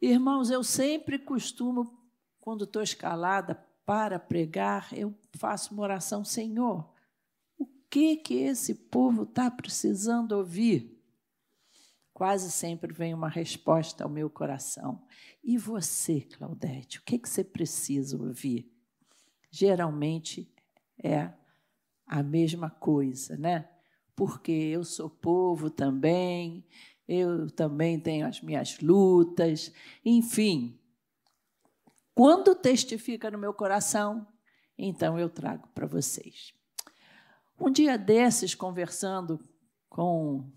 Irmãos, eu sempre costumo, quando estou escalada para pregar, eu faço uma oração, Senhor, o que que esse povo está precisando ouvir? Quase sempre vem uma resposta ao meu coração. E você, Claudete, o que, que você precisa ouvir? Geralmente é a mesma coisa, né? Porque eu sou povo também, eu também tenho as minhas lutas, enfim. Quando testifica no meu coração, então eu trago para vocês. Um dia desses, conversando com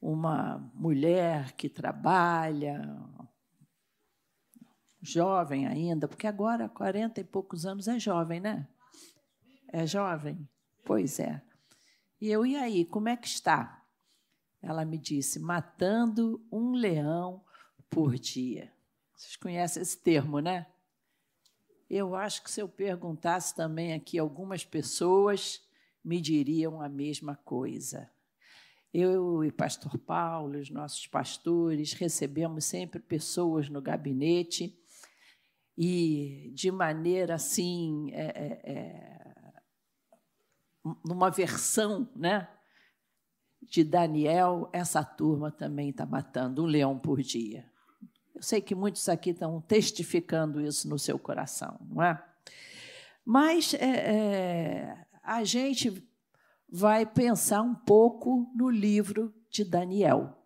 uma mulher que trabalha, jovem ainda, porque agora, 40 e poucos anos, é jovem, né? É jovem? Pois é. E eu, e aí, como é que está? Ela me disse, matando um leão por dia. Vocês conhecem esse termo, né? Eu acho que se eu perguntasse também aqui, algumas pessoas me diriam a mesma coisa. Eu e pastor Paulo, os nossos pastores, recebemos sempre pessoas no gabinete e de maneira assim, é, é, é, numa versão, né? De Daniel, essa turma também está matando um leão por dia. Eu sei que muitos aqui estão testificando isso no seu coração, não é? Mas é, é a gente vai pensar um pouco no livro de Daniel.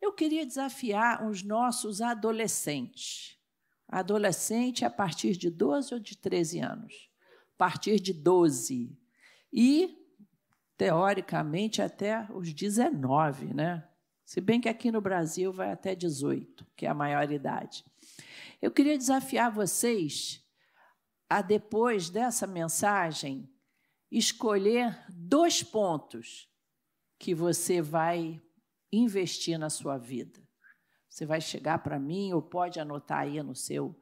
Eu queria desafiar os nossos adolescentes. Adolescente a partir de 12 ou de 13 anos? A partir de 12. E, teoricamente, até os 19, né? Se bem que aqui no Brasil vai até 18, que é a maioridade. Eu queria desafiar vocês a, depois dessa mensagem, escolher dois pontos que você vai investir na sua vida. Você vai chegar para mim ou pode anotar aí no seu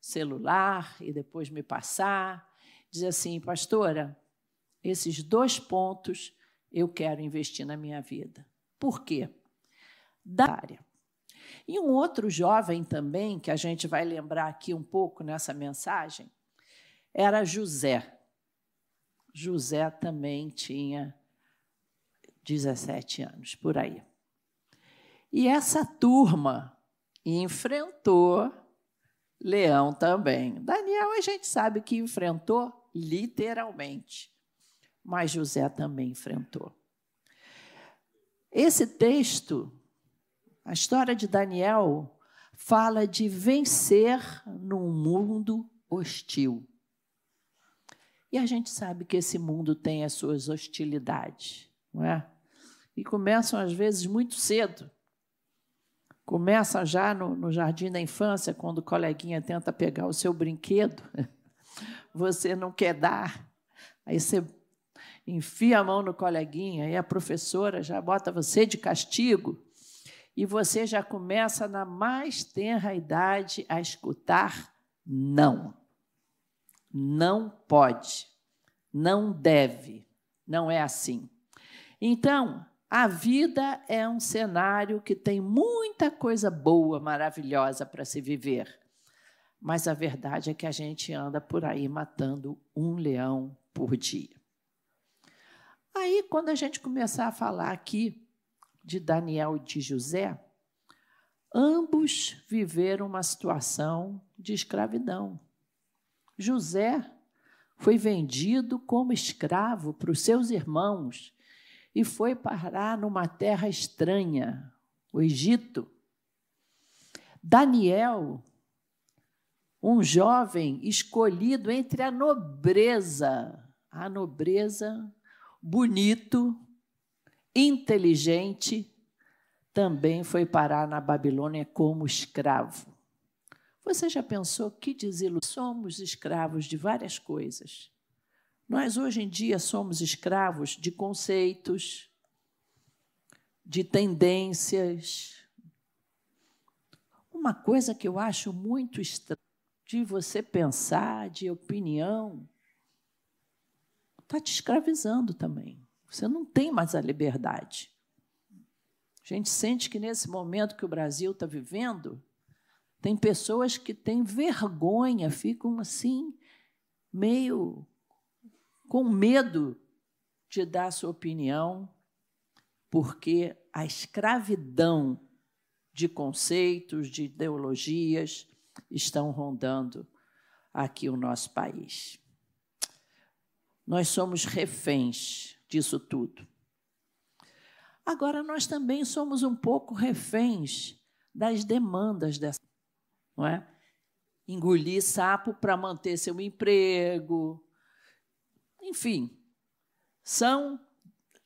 celular e depois me passar, dizer assim, pastora, esses dois pontos eu quero investir na minha vida. Por quê? Da área. E um outro jovem também, que a gente vai lembrar aqui um pouco nessa mensagem, era José. José também tinha 17 anos, por aí. E essa turma enfrentou Leão também. Daniel a gente sabe que enfrentou literalmente, mas José também enfrentou. Esse texto, a história de Daniel, fala de vencer num mundo hostil. E a gente sabe que esse mundo tem as suas hostilidades, não é? E começam, às vezes, muito cedo. Começa já no, no jardim da infância, quando o coleguinha tenta pegar o seu brinquedo, você não quer dar, aí você enfia a mão no coleguinha e a professora já bota você de castigo e você já começa na mais tenra idade a escutar não. Não pode, não deve, não é assim. Então, a vida é um cenário que tem muita coisa boa, maravilhosa para se viver. Mas a verdade é que a gente anda por aí matando um leão por dia. Aí, quando a gente começar a falar aqui de Daniel e de José, ambos viveram uma situação de escravidão. José foi vendido como escravo para os seus irmãos e foi parar numa terra estranha, o Egito. Daniel, um jovem escolhido entre a nobreza, a nobreza, bonito, inteligente, também foi parar na Babilônia como escravo. Você já pensou que desilusão? Somos escravos de várias coisas. Nós, hoje em dia, somos escravos de conceitos, de tendências. Uma coisa que eu acho muito estranha de você pensar, de opinião, está te escravizando também. Você não tem mais a liberdade. A gente sente que nesse momento que o Brasil está vivendo, Tem pessoas que têm vergonha, ficam assim, meio com medo de dar sua opinião, porque a escravidão de conceitos, de ideologias estão rondando aqui o nosso país. Nós somos reféns disso tudo. Agora, nós também somos um pouco reféns das demandas dessa, não é? Engolir sapo para manter seu emprego. Enfim, são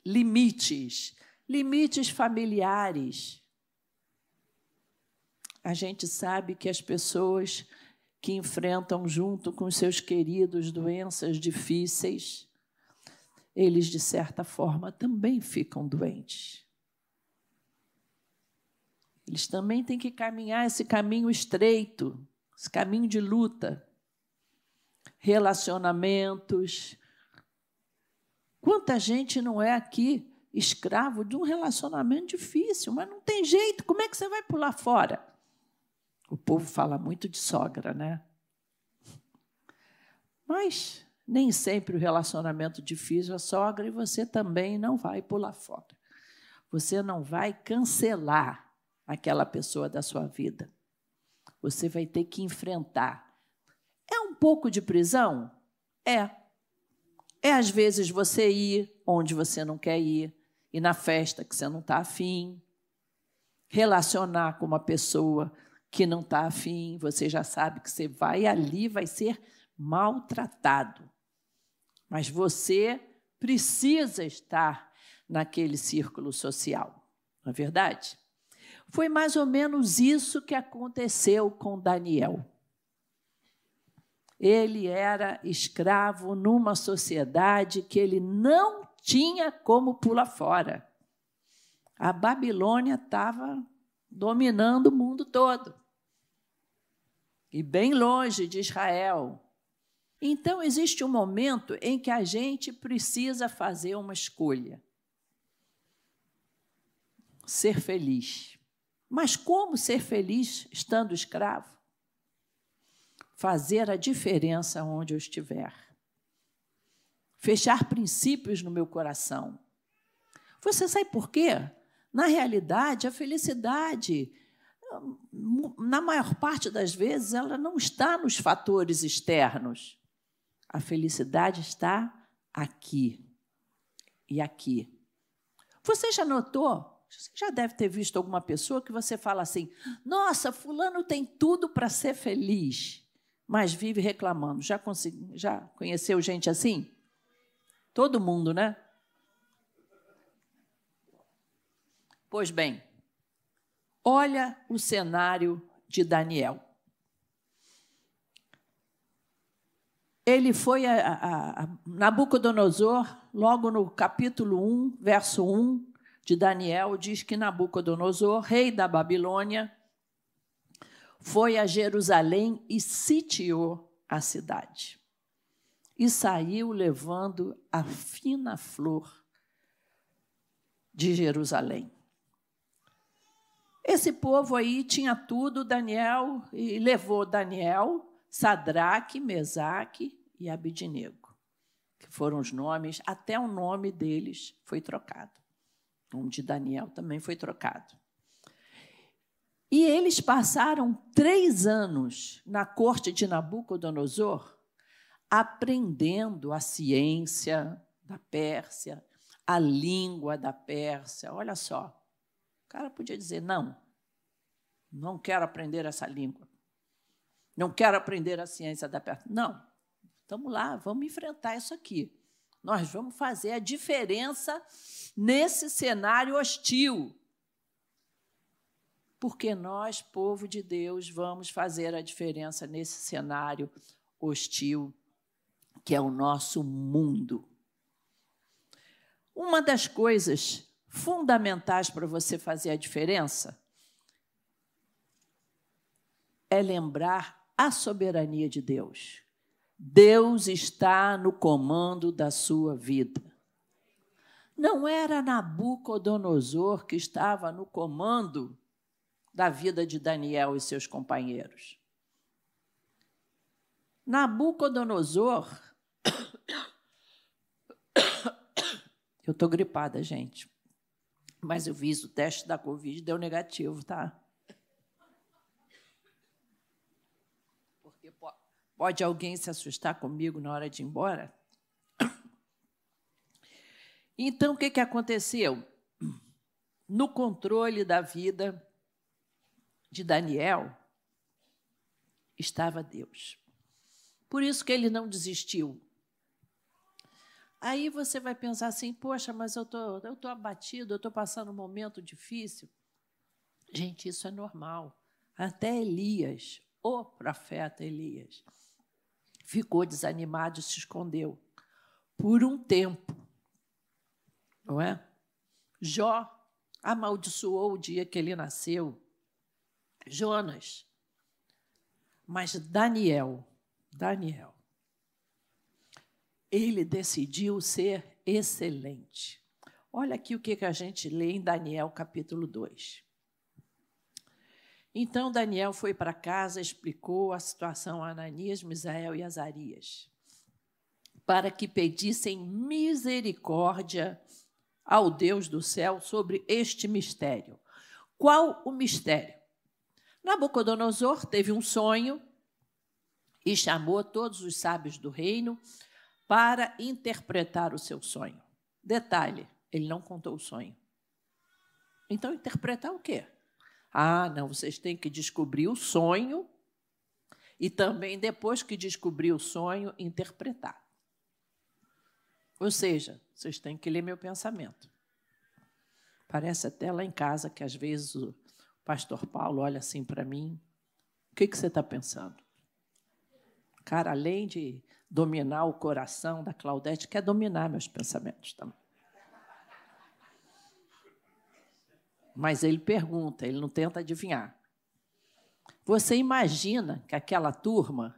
limites, limites familiares. A gente sabe que as pessoas que enfrentam junto com seus queridos doenças difíceis, eles, de certa forma, também ficam doentes. Eles também têm que caminhar esse caminho estreito, esse caminho de luta. Relacionamentos. Quanta gente não é aqui escravo de um relacionamento difícil, mas não tem jeito, como é que você vai pular fora? O povo fala muito de sogra, né? Mas nem sempre o relacionamento difícil é sogra e você também não vai pular fora. Você não vai cancelar aquela pessoa da sua vida. Você vai ter que enfrentar. É um pouco de prisão? É. É às vezes você ir onde você não quer ir, ir na festa que você não está afim, relacionar com uma pessoa que não está afim, você já sabe que você vai ali, vai ser maltratado. Mas você precisa estar naquele círculo social, não é verdade? Foi mais ou menos isso que aconteceu com Daniel. Ele era escravo numa sociedade que ele não tinha como pular fora. A Babilônia estava dominando o mundo todo. E bem longe de Israel. Então, existe um momento em que a gente precisa fazer uma escolha. Ser feliz. Mas como ser feliz estando escravo? Fazer a diferença onde eu estiver. Fechar princípios no meu coração. Você sabe por quê? Na realidade, a felicidade, na maior parte das vezes, ela não está nos fatores externos. A felicidade está aqui e aqui. Você já notou? Você já deve ter visto alguma pessoa que você fala assim: nossa, Fulano tem tudo para ser feliz, mas vive reclamando. Já, consegui, já conheceu gente assim? Todo mundo, né? Pois bem, olha o cenário de Daniel. Ele foi a, a, Nabucodonosor, logo no capítulo 1, verso 1 de Daniel, diz que Nabucodonosor, rei da Babilônia, foi a Jerusalém e sitiou a cidade. E saiu levando a fina flor de Jerusalém. Esse povo aí tinha tudo, Daniel, e levou Daniel, Sadraque, Mesaque e Abidinego, que foram os nomes, até o nome deles foi trocado. O nome de Daniel também foi trocado. E eles passaram três anos na corte de Nabucodonosor aprendendo a ciência da Pérsia, a língua da Pérsia. Olha só, o cara podia dizer: não, não quero aprender essa língua. Não quero aprender a ciência da perna. Não, estamos lá, vamos enfrentar isso aqui. Nós vamos fazer a diferença nesse cenário hostil. Porque nós, povo de Deus, vamos fazer a diferença nesse cenário hostil que é o nosso mundo. Uma das coisas fundamentais para você fazer a diferença é lembrar a soberania de Deus. Deus está no comando da sua vida. Não era Nabucodonosor que estava no comando da vida de Daniel e seus companheiros. Nabucodonosor. Eu estou gripada, gente. Mas eu fiz o teste da Covid deu negativo, tá? Porque pode alguém se assustar comigo na hora de ir embora? Então, o que, que aconteceu? No controle da vida de Daniel estava Deus. Por isso que ele não desistiu. Aí você vai pensar assim: poxa, mas eu tô, estou tô abatido, eu estou passando um momento difícil. Gente, isso é normal. Até Elias, o profeta Elias, ficou desanimado e se escondeu por um tempo. Não é? Jó amaldiçoou o dia que ele nasceu. Jonas. Mas Daniel Daniel. Ele decidiu ser excelente. Olha aqui o que a gente lê em Daniel capítulo 2. Então Daniel foi para casa, explicou a situação a Ananias, Misael e Azarias, para que pedissem misericórdia ao Deus do céu sobre este mistério. Qual o mistério? Nabucodonosor teve um sonho e chamou todos os sábios do reino para interpretar o seu sonho. Detalhe: ele não contou o sonho. Então, interpretar o quê? Ah, não, vocês têm que descobrir o sonho e também, depois que descobrir o sonho, interpretar. Ou seja, vocês têm que ler meu pensamento. Parece até lá em casa que às vezes o pastor Paulo olha assim para mim: o que, que você está pensando? Cara, além de dominar o coração da Claudete, quer dominar meus pensamentos também. Mas ele pergunta, ele não tenta adivinhar. Você imagina que aquela turma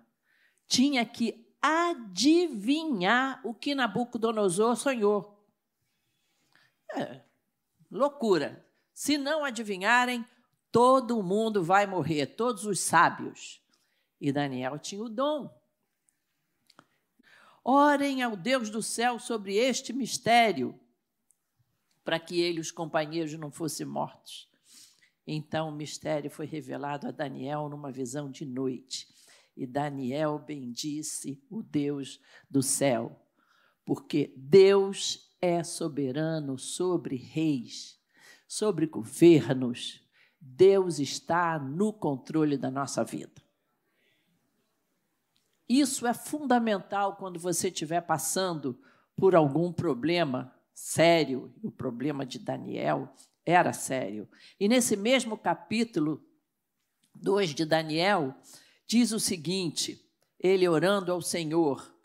tinha que adivinhar o que Nabucodonosor sonhou. É, loucura. Se não adivinharem, todo mundo vai morrer, todos os sábios. E Daniel tinha o dom. Orem ao Deus do céu sobre este mistério, para que ele e os companheiros não fossem mortos. Então o mistério foi revelado a Daniel numa visão de noite. E Daniel bendisse o Deus do céu, porque Deus é soberano sobre reis, sobre governos. Deus está no controle da nossa vida. Isso é fundamental quando você estiver passando por algum problema sério. O problema de Daniel era sério. E nesse mesmo capítulo 2 de Daniel, diz o seguinte: ele orando ao Senhor,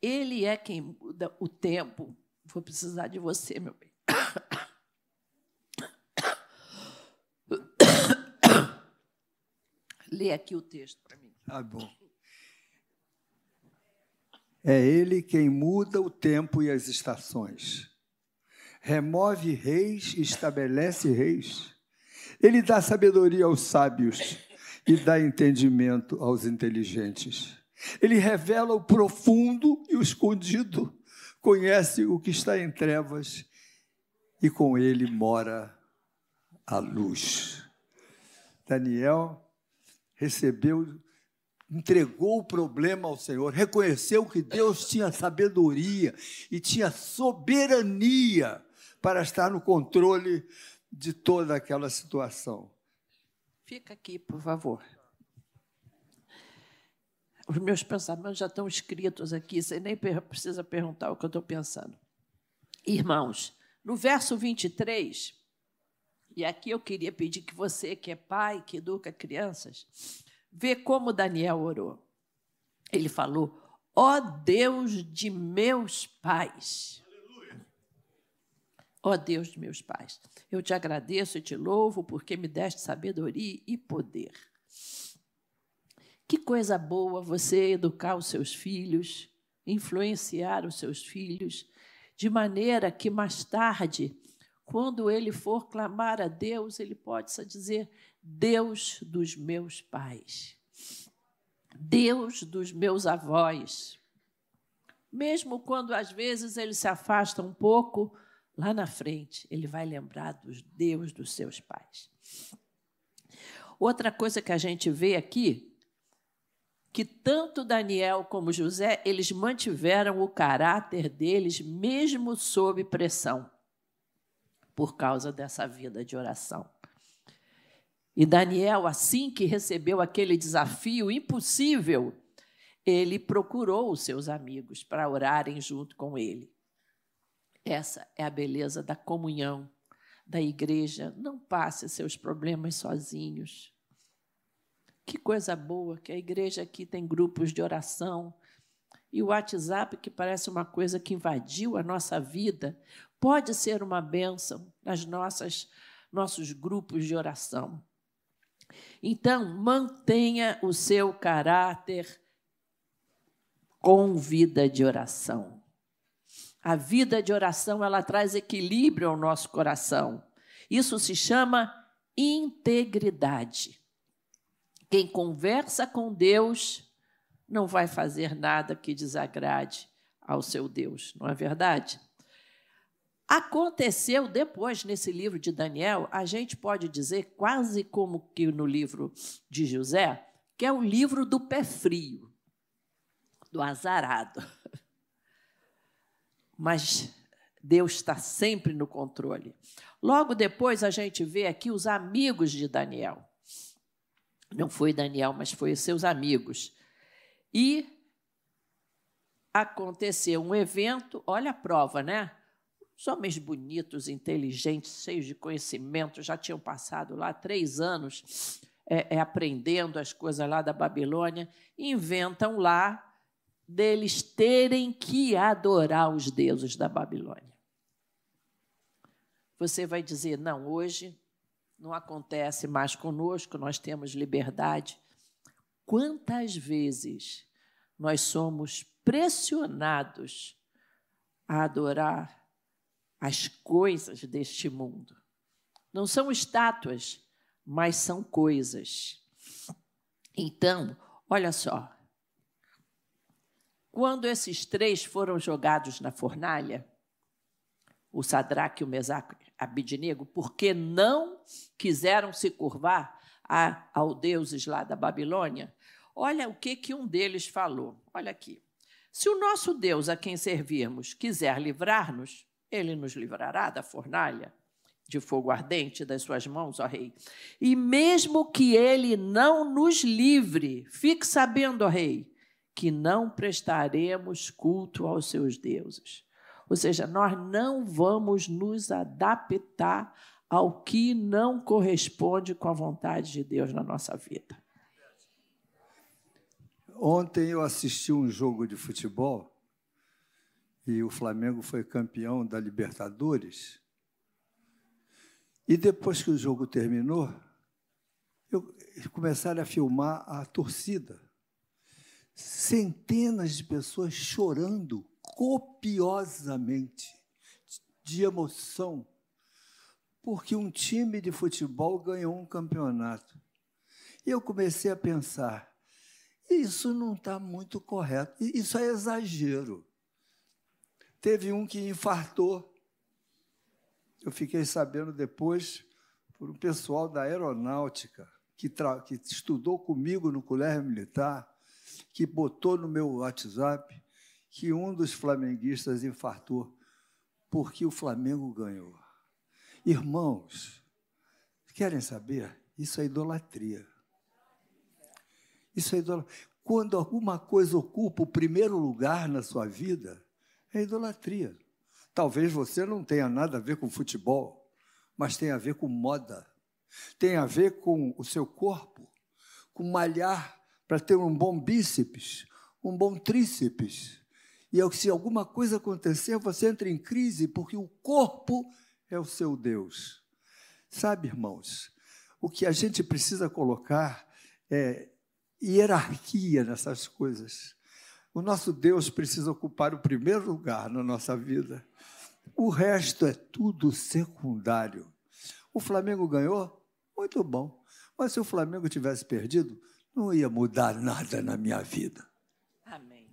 ele é quem muda o tempo. Vou precisar de você, meu bem. Lê aqui o texto para mim. Tá bom. É Ele quem muda o tempo e as estações. Remove reis e estabelece reis. Ele dá sabedoria aos sábios e dá entendimento aos inteligentes. Ele revela o profundo e o escondido, conhece o que está em trevas e com ele mora a luz. Daniel recebeu entregou o problema ao Senhor, reconheceu que Deus tinha sabedoria e tinha soberania para estar no controle de toda aquela situação. Fica aqui, por favor. Os meus pensamentos já estão escritos aqui, você nem precisa perguntar o que eu estou pensando. Irmãos, no verso 23, e aqui eu queria pedir que você, que é pai, que educa crianças, Vê como Daniel orou. Ele falou: Ó oh Deus de meus pais. Ó oh Deus de meus pais, eu te agradeço e te louvo porque me deste sabedoria e poder. Que coisa boa você educar os seus filhos, influenciar os seus filhos, de maneira que mais tarde, quando ele for clamar a Deus, ele pode dizer: Deus dos meus pais, Deus dos meus avós. Mesmo quando às vezes ele se afasta um pouco, lá na frente ele vai lembrar dos Deus dos seus pais. Outra coisa que a gente vê aqui, que tanto Daniel como José, eles mantiveram o caráter deles mesmo sob pressão por causa dessa vida de oração. E Daniel, assim que recebeu aquele desafio impossível, ele procurou os seus amigos para orarem junto com ele. Essa é a beleza da comunhão da igreja. Não passe seus problemas sozinhos. Que coisa boa que a igreja aqui tem grupos de oração. E o WhatsApp, que parece uma coisa que invadiu a nossa vida, pode ser uma bênção nas nossas nossos grupos de oração. Então, mantenha o seu caráter com vida de oração. A vida de oração, ela traz equilíbrio ao nosso coração. Isso se chama integridade. Quem conversa com Deus não vai fazer nada que desagrade ao seu Deus, não é verdade? Aconteceu depois, nesse livro de Daniel, a gente pode dizer, quase como que no livro de José, que é o livro do pé frio, do azarado. Mas Deus está sempre no controle. Logo depois, a gente vê aqui os amigos de Daniel. Não foi Daniel, mas foi seus amigos. E aconteceu um evento, olha a prova, né? Os homens bonitos, inteligentes, cheios de conhecimento, já tinham passado lá três anos é, é, aprendendo as coisas lá da Babilônia, inventam lá deles terem que adorar os deuses da Babilônia. Você vai dizer, não, hoje não acontece mais conosco, nós temos liberdade. Quantas vezes nós somos pressionados a adorar as coisas deste mundo. Não são estátuas, mas são coisas. Então, olha só. Quando esses três foram jogados na fornalha, o Sadraque, o Mesaque e Abidinego, porque não quiseram se curvar a, ao deuses lá da Babilônia, olha o que, que um deles falou. Olha aqui. Se o nosso Deus a quem servirmos quiser livrar-nos, ele nos livrará da fornalha de fogo ardente das suas mãos, ó rei. E mesmo que ele não nos livre, fique sabendo, ó rei, que não prestaremos culto aos seus deuses. Ou seja, nós não vamos nos adaptar ao que não corresponde com a vontade de Deus na nossa vida. Ontem eu assisti um jogo de futebol e o Flamengo foi campeão da Libertadores. E depois que o jogo terminou, eu, começaram a filmar a torcida. Centenas de pessoas chorando copiosamente, de emoção, porque um time de futebol ganhou um campeonato. E eu comecei a pensar: isso não está muito correto, isso é exagero. Teve um que infartou. Eu fiquei sabendo depois por um pessoal da aeronáutica que, que estudou comigo no colégio militar, que botou no meu WhatsApp que um dos flamenguistas infartou porque o Flamengo ganhou. Irmãos, querem saber? Isso é idolatria. Isso é idolatria. Quando alguma coisa ocupa o primeiro lugar na sua vida, é idolatria. Talvez você não tenha nada a ver com futebol, mas tem a ver com moda, tem a ver com o seu corpo, com malhar para ter um bom bíceps, um bom tríceps. E se alguma coisa acontecer, você entra em crise, porque o corpo é o seu Deus. Sabe, irmãos, o que a gente precisa colocar é hierarquia nessas coisas. O nosso Deus precisa ocupar o primeiro lugar na nossa vida. O resto é tudo secundário. O Flamengo ganhou? Muito bom. Mas se o Flamengo tivesse perdido, não ia mudar nada na minha vida. Amém.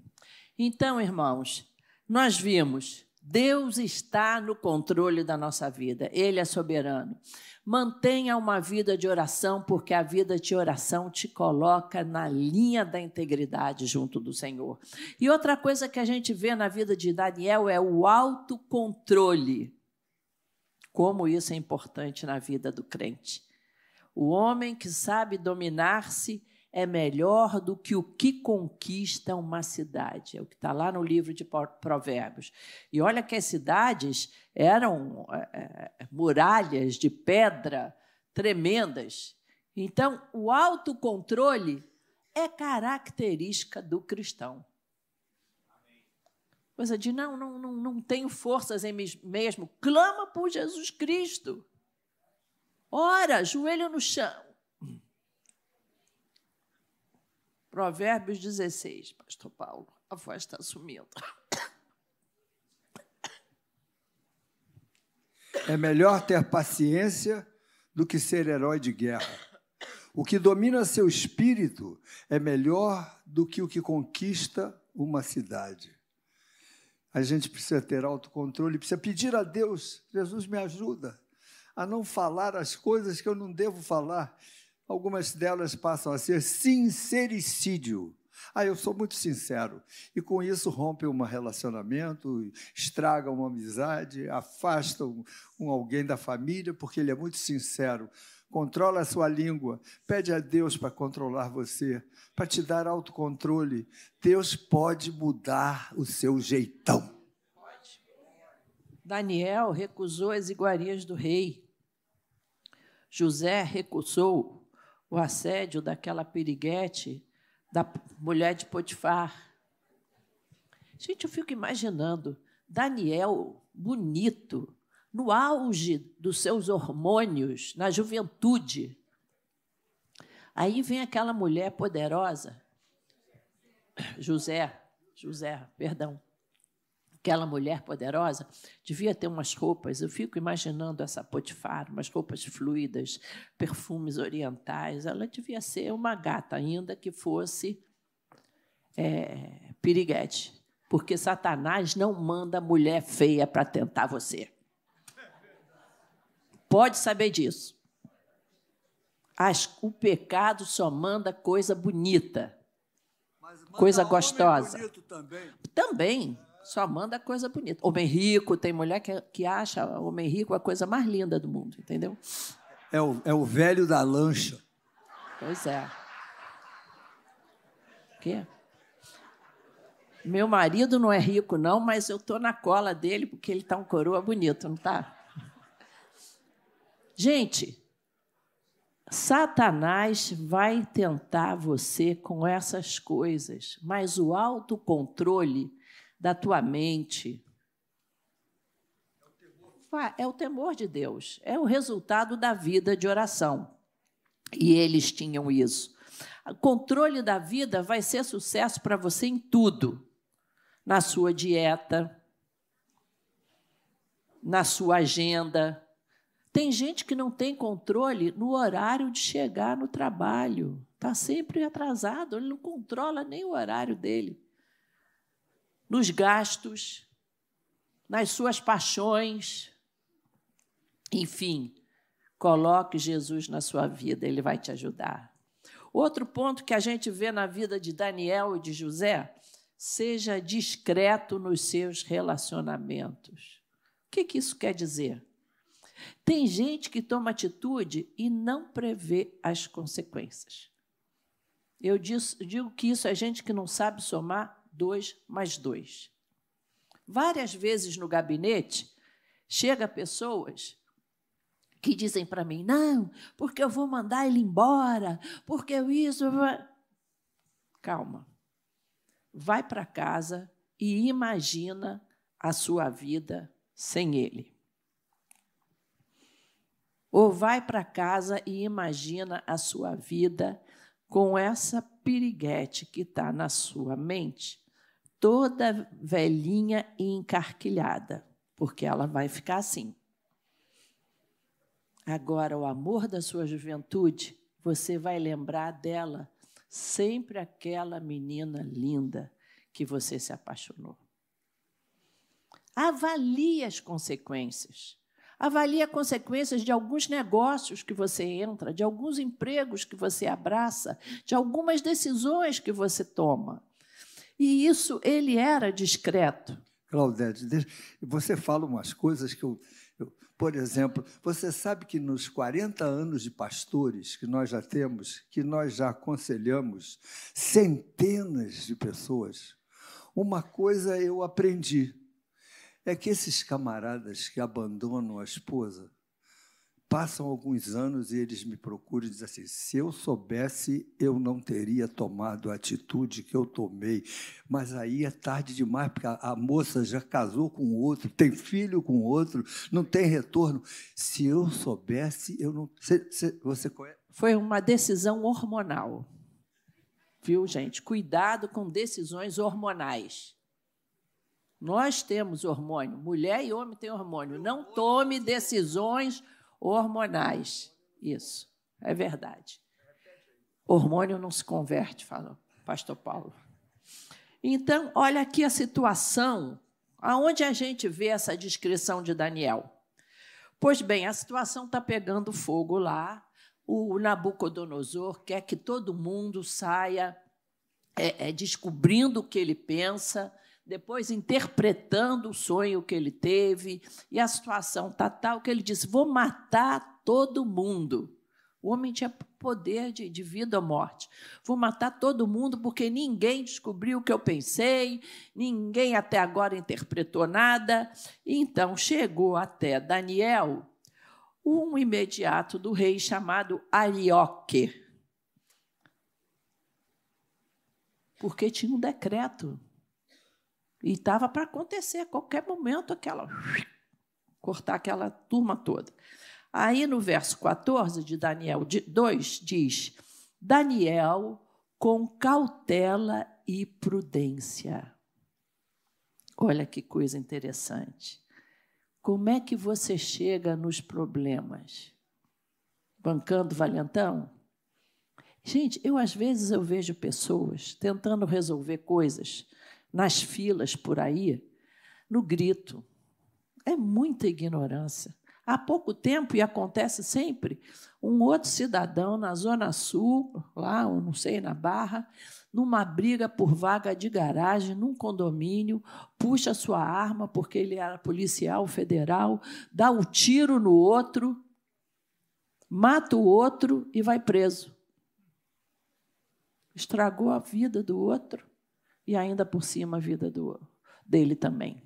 Então, irmãos, nós vimos, Deus está no controle da nossa vida, Ele é soberano. Mantenha uma vida de oração, porque a vida de oração te coloca na linha da integridade junto do Senhor. E outra coisa que a gente vê na vida de Daniel é o autocontrole. Como isso é importante na vida do crente. O homem que sabe dominar-se é melhor do que o que conquista uma cidade. É o que está lá no livro de Provérbios. E olha que as cidades eram é, é, muralhas de pedra tremendas. Então, o autocontrole é característica do cristão. Coisa de não, não, não, não tenho forças em mim mesmo. Clama por Jesus Cristo. Ora, joelho no chão. Provérbios 16, Pastor Paulo, a voz está sumindo. É melhor ter paciência do que ser herói de guerra. O que domina seu espírito é melhor do que o que conquista uma cidade. A gente precisa ter autocontrole, precisa pedir a Deus: Jesus me ajuda a não falar as coisas que eu não devo falar. Algumas delas passam a ser sincericídio. Ah, eu sou muito sincero. E com isso rompe um relacionamento, estraga uma amizade, afasta um, um, alguém da família, porque ele é muito sincero. Controla a sua língua. Pede a Deus para controlar você, para te dar autocontrole. Deus pode mudar o seu jeitão. Daniel recusou as iguarias do rei. José recusou o assédio daquela piriguete da mulher de Potifar. Gente, eu fico imaginando Daniel bonito, no auge dos seus hormônios, na juventude. Aí vem aquela mulher poderosa, José, José, perdão, aquela mulher poderosa, devia ter umas roupas, eu fico imaginando essa Potifar, umas roupas fluidas, perfumes orientais. Ela devia ser uma gata, ainda que fosse é, piriguete. Porque Satanás não manda mulher feia para tentar você. Pode saber disso. As, o pecado só manda coisa bonita, coisa gostosa. também. Também. Só manda coisa bonita. Homem rico, tem mulher que, que acha homem rico a coisa mais linda do mundo, entendeu? É o, é o velho da lancha. Pois é. O quê? Meu marido não é rico, não, mas eu estou na cola dele porque ele está um coroa bonito, não está? Gente, Satanás vai tentar você com essas coisas, mas o autocontrole da tua mente. É o temor de Deus, é o resultado da vida de oração. E eles tinham isso. O controle da vida vai ser sucesso para você em tudo. Na sua dieta, na sua agenda. Tem gente que não tem controle no horário de chegar no trabalho. Está sempre atrasado, ele não controla nem o horário dele nos gastos, nas suas paixões. Enfim, coloque Jesus na sua vida, ele vai te ajudar. Outro ponto que a gente vê na vida de Daniel e de José, seja discreto nos seus relacionamentos. O que, que isso quer dizer? Tem gente que toma atitude e não prevê as consequências. Eu digo que isso é gente que não sabe somar dois mais dois. Várias vezes no gabinete, chega pessoas que dizem para mim: não, porque eu vou mandar ele embora, porque eu isso. Calma. Vai para casa e imagina a sua vida sem ele. Ou vai para casa e imagina a sua vida com essa piriguete que está na sua mente toda velhinha e encarquilhada, porque ela vai ficar assim. Agora, o amor da sua juventude, você vai lembrar dela sempre aquela menina linda que você se apaixonou. Avalie as consequências. Avalie as consequências de alguns negócios que você entra, de alguns empregos que você abraça, de algumas decisões que você toma. E isso ele era discreto. Claudete, você fala umas coisas que eu, eu, Por exemplo, você sabe que nos 40 anos de pastores que nós já temos, que nós já aconselhamos centenas de pessoas, uma coisa eu aprendi é que esses camaradas que abandonam a esposa passam alguns anos e eles me procuram e dizem assim: se eu soubesse, eu não teria tomado a atitude que eu tomei. Mas aí é tarde demais, porque a, moça já casou com outro, tem filho com outro, não tem retorno. Se eu soubesse, eu não. Você, você conhece? Foi uma decisão hormonal. Viu, gente? Cuidado com decisões hormonais. Nós temos hormônio, mulher e homem têm hormônio. Não tome decisões hormonais. Isso, é verdade. Hormônio não se converte, falou pastor Paulo. Então, olha aqui a situação, aonde a gente vê essa descrição de Daniel. Pois bem, a situação está pegando fogo lá. O Nabucodonosor quer que todo mundo saia é, é, descobrindo o que ele pensa, depois interpretando o sonho que ele teve, e a situação está tal que ele disse: Vou matar todo mundo. O homem tinha poder de, de, vida ou morte. Vou matar todo mundo porque ninguém descobriu o que eu pensei, ninguém até agora interpretou nada. Então chegou até Daniel um imediato do rei chamado Arioque. Porque tinha um decreto e estava para acontecer a qualquer momento aquela cortar aquela turma toda. Aí no verso 14 de Daniel 2 diz: Daniel com cautela e prudência. Olha que coisa interessante. Como é que você chega nos problemas? Bancando valentão? Gente, eu às vezes eu vejo pessoas tentando resolver coisas nas filas por aí, no grito. É muita ignorância. Há pouco tempo, e acontece sempre, um outro cidadão na Zona Sul, lá, ou não sei, na Barra, numa briga por vaga de garagem, num condomínio, puxa sua arma, porque ele era policial federal, dá um tiro no outro, mata o outro e vai preso. Estragou a vida do outro e ainda por cima a vida do, dele também.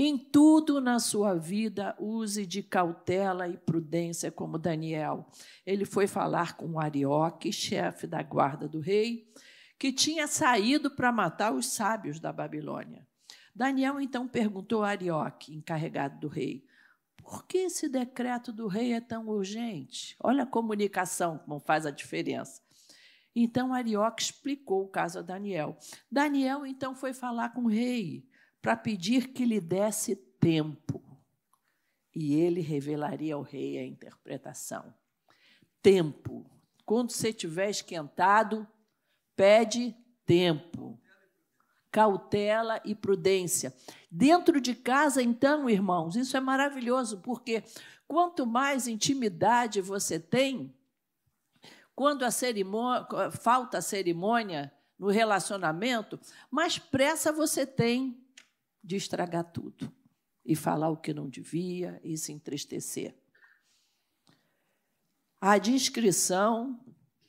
Em tudo na sua vida, use de cautela e prudência, como Daniel. Ele foi falar com Arioque, chefe da guarda do rei, que tinha saído para matar os sábios da Babilônia. Daniel então perguntou a Arioque, encarregado do rei, por que esse decreto do rei é tão urgente? Olha a comunicação, como faz a diferença. Então Arioque explicou o caso a Daniel. Daniel então foi falar com o rei para pedir que lhe desse tempo. E ele revelaria ao rei a interpretação. Tempo. Quando você estiver esquentado, pede tempo. Cautela e prudência. Dentro de casa, então, irmãos, isso é maravilhoso, porque quanto mais intimidade você tem, quando a cerimônia, falta a cerimônia no relacionamento, mais pressa você tem de estragar tudo e falar o que não devia e se entristecer. A discrição,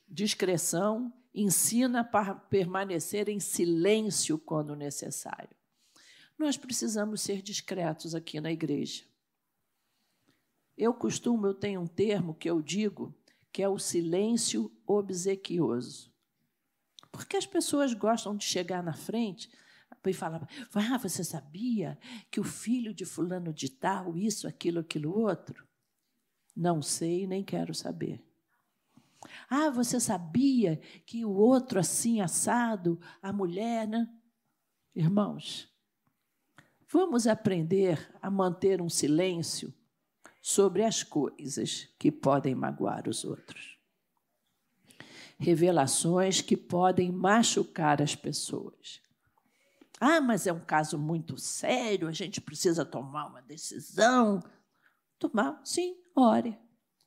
discreção ensina para permanecer em silêncio quando necessário. Nós precisamos ser discretos aqui na igreja. Eu costumo, eu tenho um termo que eu digo que é o silêncio obsequioso. Porque as pessoas gostam de chegar na frente e falar: ah, você sabia que o filho de fulano de tal, isso, aquilo, aquilo outro? Não sei, nem quero saber. Ah, você sabia que o outro assim assado, a mulher, né? Irmãos, vamos aprender a manter um silêncio sobre as coisas que podem magoar os outros. Revelações que podem machucar as pessoas. Ah, mas é um caso muito sério, a gente precisa tomar uma decisão. Tomar, sim, ore.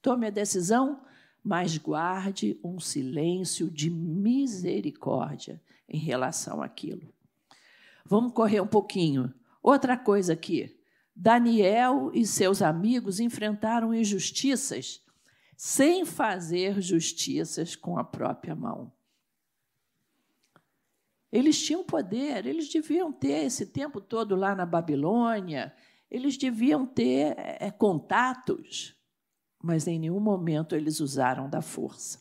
Tome a decisão, mas guarde um silêncio de misericórdia em relação àquilo. Vamos correr um pouquinho. Outra coisa aqui. Daniel e seus amigos enfrentaram injustiças sem fazer justiças com a própria mão. Eles tinham poder, eles deviam ter esse tempo todo lá na Babilônia, eles deviam ter é, contatos, mas em nenhum momento eles usaram da força.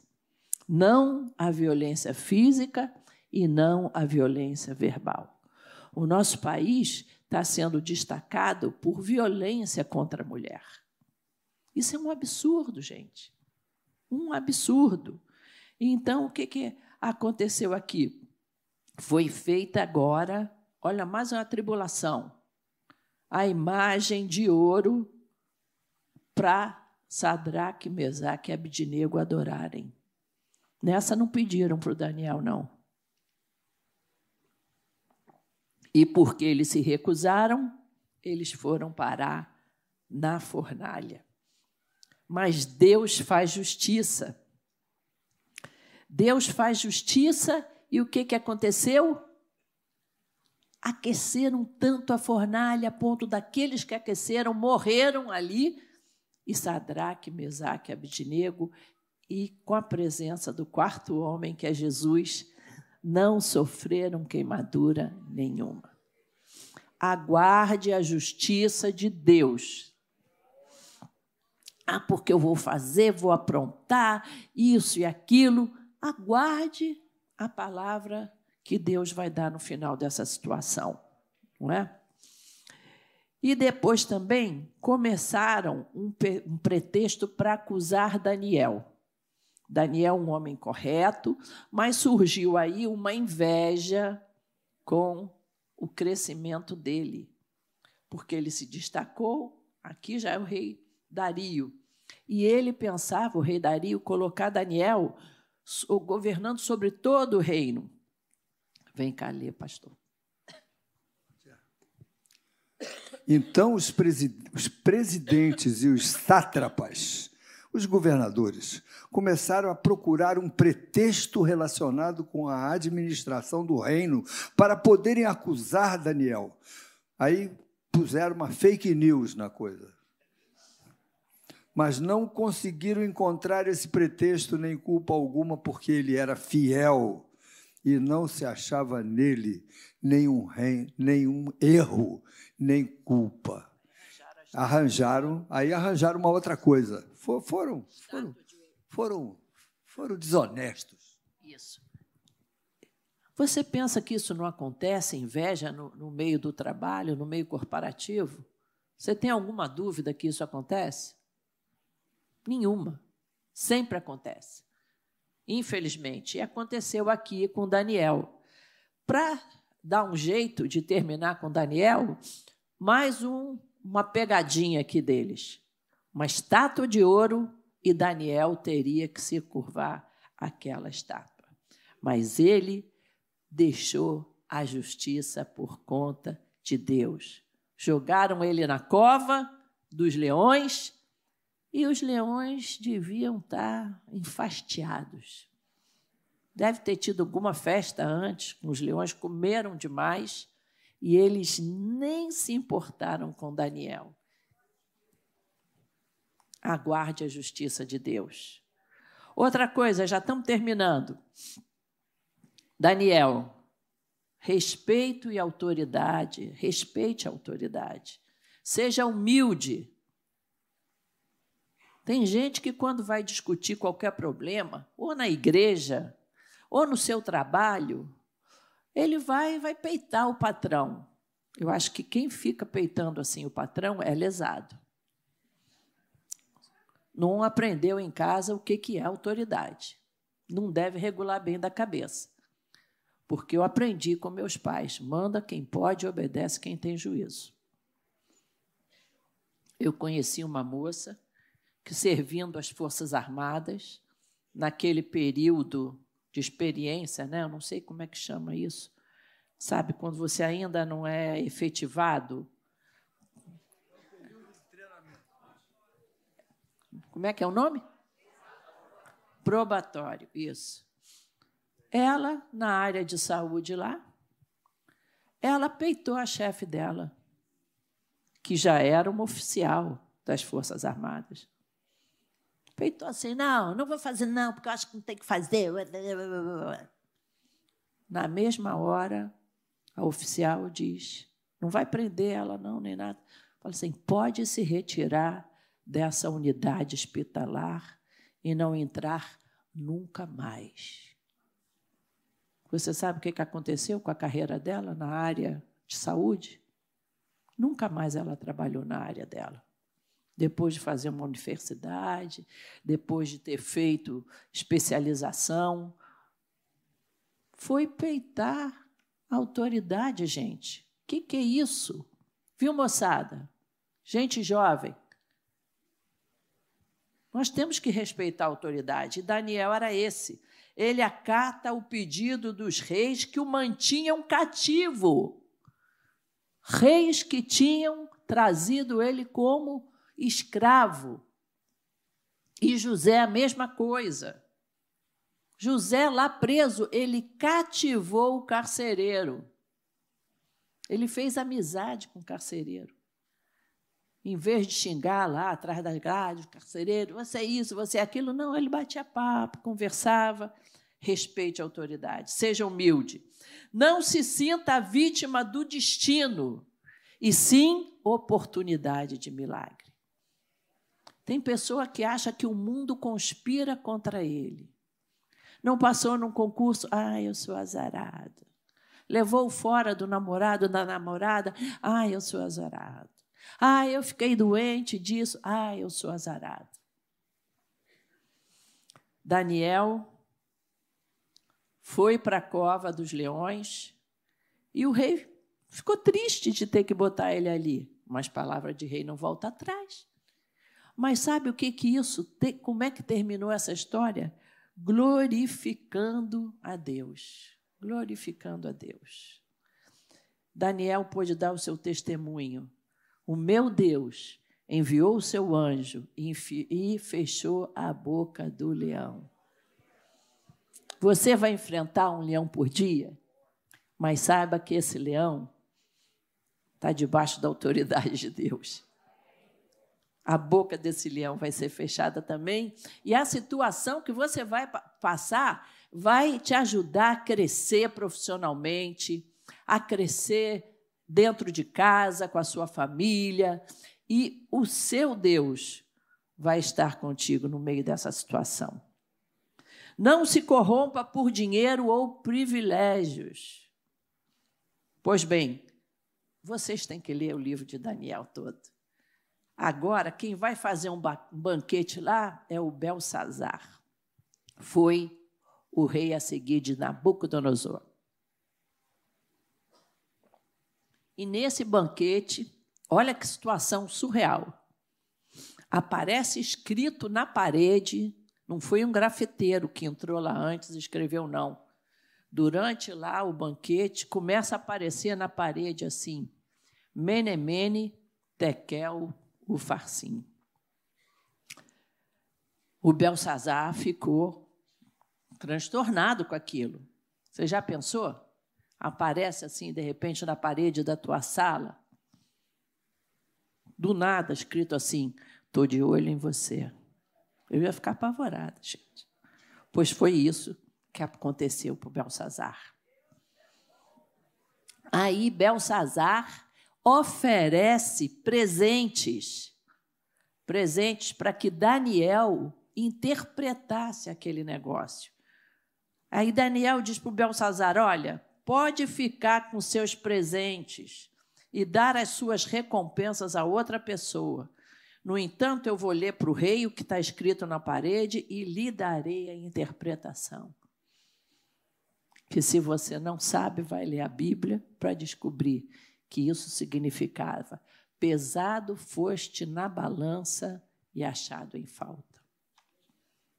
Não a violência física e não a violência verbal. O nosso país está sendo destacado por violência contra a mulher. Isso é um absurdo, gente. Um absurdo. Então, o que, que aconteceu aqui? Foi feita agora, olha, mais uma tribulação. A imagem de ouro para Sadraque, Mesaque e Abdinego adorarem. Nessa não pediram para o Daniel, não. E porque eles se recusaram, eles foram parar na fornalha. Mas Deus faz justiça. Deus faz justiça e o que, que aconteceu? Aqueceram tanto a fornalha a ponto daqueles que aqueceram morreram ali. E Sadraque, Mesaque e Abidnego, e com a presença do quarto homem, que é Jesus, não sofreram queimadura nenhuma. Aguarde a justiça de Deus. Ah, porque eu vou fazer, vou aprontar isso e aquilo. Aguarde a palavra que Deus vai dar no final dessa situação, não é? E depois também começaram um, um pretexto para acusar Daniel. Daniel, um homem correto, mas surgiu aí uma inveja com o crescimento dele, porque ele se destacou. Aqui já é o rei Dario. E ele pensava, o rei Dario, colocar Daniel governando sobre todo o reino. Vem cá ler, pastor. Então os, presidentes e os sátrapas os governadores começaram a procurar um pretexto relacionado com a administração do reino para poderem acusar Daniel. Aí puseram uma fake news na coisa. Mas não conseguiram encontrar esse pretexto nem culpa alguma, porque ele era fiel e não se achava nele nenhum, rei, nenhum erro, nem culpa. Arranjaram, aí arranjaram uma outra coisa foram, foram, foram, foram desonestos. Isso. Você pensa que isso não acontece, inveja, no, no meio do trabalho, no meio corporativo? Você tem alguma dúvida que isso acontece? Nenhuma. Sempre acontece. Infelizmente. E aconteceu aqui com Daniel. Para dar um jeito de terminar com Daniel, mais um, uma pegadinha aqui deles uma estátua de ouro e Daniel teria que se curvar àquela estátua. Mas ele deixou a justiça por conta de Deus. Jogaram ele na cova dos leões e os leões deviam estar enfastiados. Deve ter tido alguma festa antes, os leões comeram demais e eles nem se importaram com Daniel aguarde a justiça de Deus. Outra coisa, já estamos terminando. Daniel, respeito e autoridade, respeite a autoridade. Seja humilde. Tem gente que, quando vai discutir qualquer problema, ou na igreja, ou no seu trabalho, ele vai, vai peitar o patrão. Eu acho que quem fica peitando assim o patrão é lesado não aprendeu em casa o que é autoridade. Não deve regular bem da cabeça. porque eu aprendi com meus pais: manda quem pode, obedece quem tem juízo. Eu conheci uma moça que, servindo as Forças Armadas, naquele período de experiência, né? eu não sei como é que chama isso, sabe, quando você ainda não é efetivado. Como é que é o nome? Probatório, isso. Ela, na área de saúde lá, ela peitou a chefe dela, que já era uma oficial das Forças Armadas. Peitou assim, não, não vou fazer não, porque eu acho que não tem que fazer. Na mesma hora, a oficial diz, não vai prender ela não, nem nada. Fala assim, pode se retirar dessa unidade hospitalar e não entrar nunca mais. Você sabe o que aconteceu com a carreira dela na área de saúde? Nunca mais ela trabalhou na área dela. Depois de fazer uma universidade, depois de ter feito especialização, foi peitar a autoridade, gente. O que, que é isso? Viu, moçada? Gente jovem, nós temos que respeitar a autoridade. E Daniel era esse. Ele acata o pedido dos reis que o mantinham cativo. Reis que tinham trazido ele como escravo. E José a mesma coisa. José lá preso, ele cativou o carcereiro. Ele fez amizade com o carcereiro. Em vez de xingar lá atrás das grades, carcereiro, você é isso, você é aquilo, não, ele batia papo, conversava. Respeite a autoridade, seja humilde. Não se sinta vítima do destino, e sim oportunidade de milagre. Tem pessoa que acha que o mundo conspira contra ele. Não passou num concurso, ah, eu sou azarado. Levou fora do namorado, da namorada, ah, eu sou azarado. Ah, eu fiquei doente disso. Ah, eu sou azarado. Daniel foi para a cova dos leões e o rei ficou triste de ter que botar ele ali. Mas palavra de rei não volta atrás. Mas sabe o que que isso, como é que terminou essa história? Glorificando a Deus. Glorificando a Deus. Daniel pôde dar o seu testemunho o meu Deus enviou o seu anjo e fechou a boca do leão. Você vai enfrentar um leão por dia, mas saiba que esse leão está debaixo da autoridade de Deus. A boca desse leão vai ser fechada também, e a situação que você vai passar vai te ajudar a crescer profissionalmente, a crescer dentro de casa, com a sua família, e o seu Deus vai estar contigo no meio dessa situação. Não se corrompa por dinheiro ou privilégios. Pois bem, vocês têm que ler o livro de Daniel todo. Agora, quem vai fazer um banquete lá é o Belsazar. Foi o rei a seguir de Nabucodonosor. E nesse banquete, olha que situação surreal. Aparece escrito na parede, não foi um grafiteiro que entrou lá antes e escreveu, não. Durante lá o banquete, começa a aparecer na parede assim: Menemene, Tekel, o Farsim. O Belsazar ficou transtornado com aquilo. Você já pensou? Aparece assim, de repente, na parede da tua sala, do nada, escrito assim: estou de olho em você. Eu ia ficar apavorada, gente. Pois foi isso que aconteceu para o Belsazar. Aí Belsazar oferece presentes, presentes para que Daniel interpretasse aquele negócio. Aí Daniel diz para o Belsazar: Olha, pode ficar com seus presentes e dar as suas recompensas a outra pessoa. No entanto, eu vou ler para o rei o que está escrito na parede e lhe darei a interpretação. que se você não sabe, vai ler a Bíblia para descobrir que isso significava pesado foste na balança e achado em falta.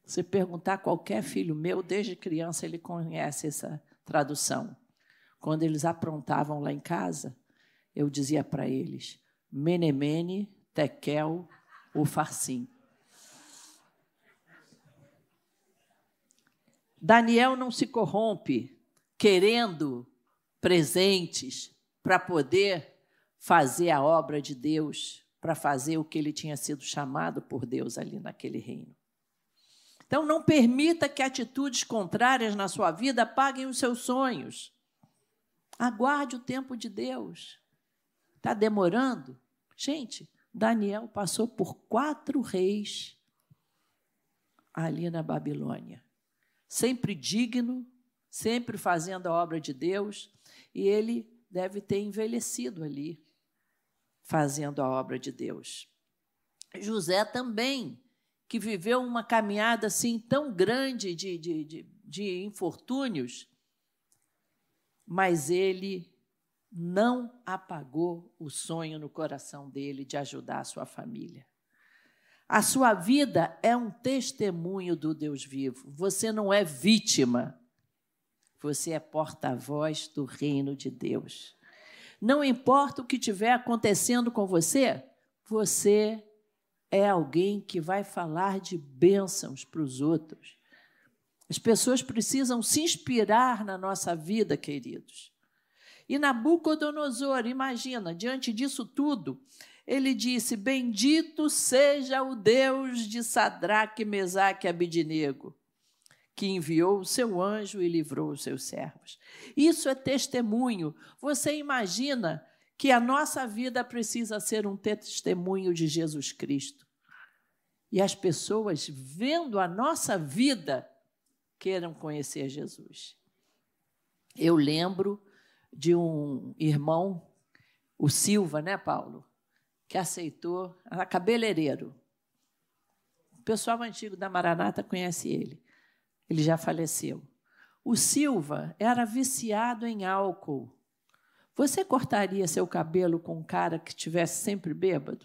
Se perguntar a qualquer filho meu, desde criança ele conhece essa tradução. Quando eles aprontavam lá em casa, eu dizia para eles: Menemene, Tekel, o Farsim. Daniel não se corrompe querendo presentes para poder fazer a obra de Deus, para fazer o que ele tinha sido chamado por Deus ali naquele reino. Então, não permita que atitudes contrárias na sua vida apaguem os seus sonhos. Aguarde o tempo de Deus. Está demorando? Gente, Daniel passou por quatro reis ali na Babilônia. Sempre digno, sempre fazendo a obra de Deus, e ele deve ter envelhecido ali, fazendo a obra de Deus. José também, que viveu uma caminhada assim tão grande de, de, de, de infortúnios, mas ele não apagou o sonho no coração dele de ajudar a sua família. A sua vida é um testemunho do Deus vivo. Você não é vítima. Você é porta-voz do reino de Deus. Não importa o que estiver acontecendo com você, você é alguém que vai falar de bênçãos para os outros. As pessoas precisam se inspirar na nossa vida, queridos. E Nabucodonosor, imagina, diante disso tudo, ele disse: Bendito seja o Deus de Sadraque, Mesaque e Abidinego, que enviou o seu anjo e livrou os seus servos. Isso é testemunho. Você imagina que a nossa vida precisa ser um testemunho de Jesus Cristo. E as pessoas, vendo a nossa vida, queiram conhecer Jesus. Eu lembro de um irmão, o Silva, né, Paulo? Que aceitou, era cabeleireiro. O pessoal antigo da Maranata conhece ele. Ele já faleceu. O Silva era viciado em álcool. Você cortaria seu cabelo com um cara que estivesse sempre bêbado?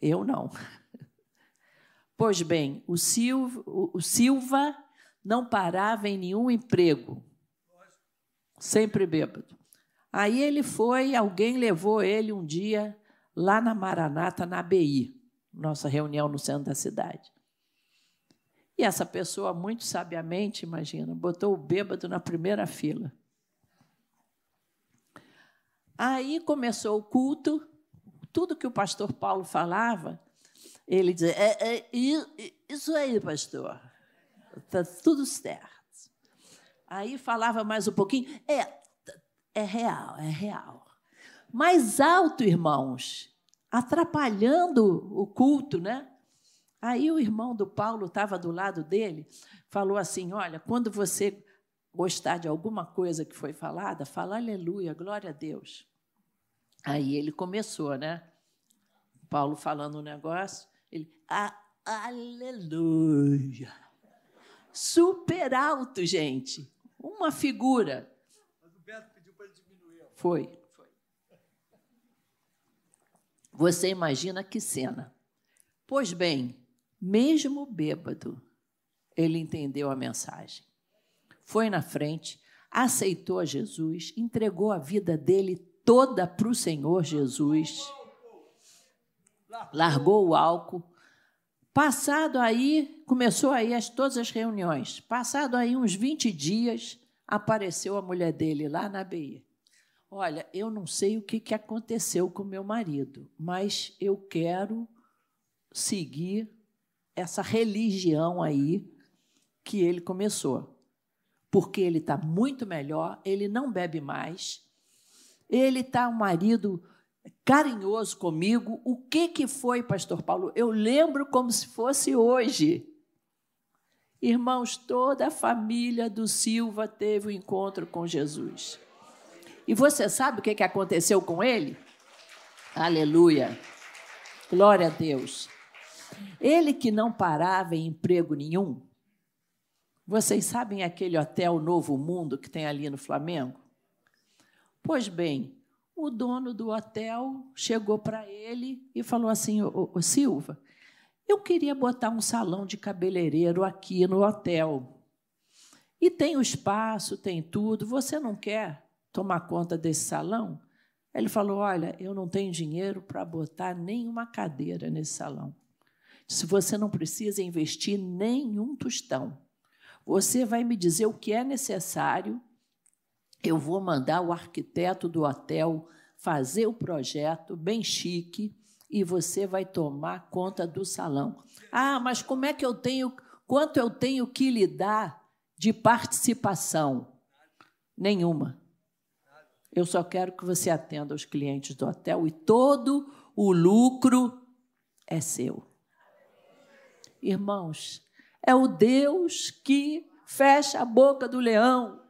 Eu não. Pois bem, o Silva, o Silva não parava em nenhum emprego sempre bêbado. Aí ele foi, alguém levou ele um dia lá na Maranata, na ABI, nossa reunião no centro da cidade. E essa pessoa, muito sabiamente, imagina, botou o bêbado na primeira fila. Aí começou o culto, tudo que o pastor Paulo falava, ele dizia: é, é, Isso aí, pastor, está tudo certo. Aí falava mais um pouquinho. É, é real, é real. Mais alto, irmãos, atrapalhando o culto, né? Aí o irmão do Paulo estava do lado dele, falou assim: Olha, quando você gostar de alguma coisa que foi falada, fala aleluia, glória a Deus. Aí ele começou, né? Paulo falando um negócio, ele, aleluia. Super alto, gente uma figura. Mas o Beto pediu para ele diminuir. Foi. Foi. Você imagina que cena. Pois bem, mesmo bêbado, ele entendeu a mensagem. Foi na frente, aceitou a Jesus, entregou a vida dele toda para o Senhor Jesus, largou o álcool. Passado aí, começou aí as, todas as reuniões. Passado aí uns 20 dias, apareceu a mulher dele lá na BI. Olha, eu não sei o que, que aconteceu com meu marido, mas eu quero seguir essa religião aí que ele começou. Porque ele está muito melhor, ele não bebe mais, ele está um marido carinhoso comigo. O que, que foi, Pastor Paulo? Eu lembro como se fosse hoje. Irmãos, toda a família do Silva teve o um encontro com Jesus. E você sabe o que, aconteceu com ele? Aleluia. Glória a Deus. Ele que não parava em emprego nenhum, Vocês sabem aquele hotel Novo Mundo que tem ali no Flamengo? Pois bem, o dono do hotel chegou para ele e falou assim: ô, Silva, eu queria botar um salão de cabeleireiro aqui no hotel. E tem o espaço, tem tudo. Você não quer tomar conta desse salão? Ele falou: Olha, eu não tenho dinheiro para botar nenhuma cadeira nesse salão. Se você não precisa investir nenhum tostão, você vai me dizer o que é necessário. Eu vou mandar o arquiteto do hotel fazer o projeto bem chique e você vai tomar conta do salão. Ah, mas como é que eu tenho, quanto eu tenho que lhe dar de participação? Nenhuma. Eu só quero que você atenda os clientes do hotel e todo o lucro é seu. Irmãos, é o Deus que fecha a boca do leão.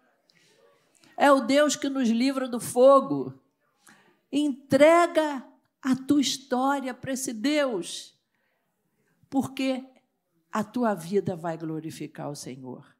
É o Deus que nos livra do fogo. Entrega a tua história para esse Deus, porque a tua vida vai glorificar o Senhor.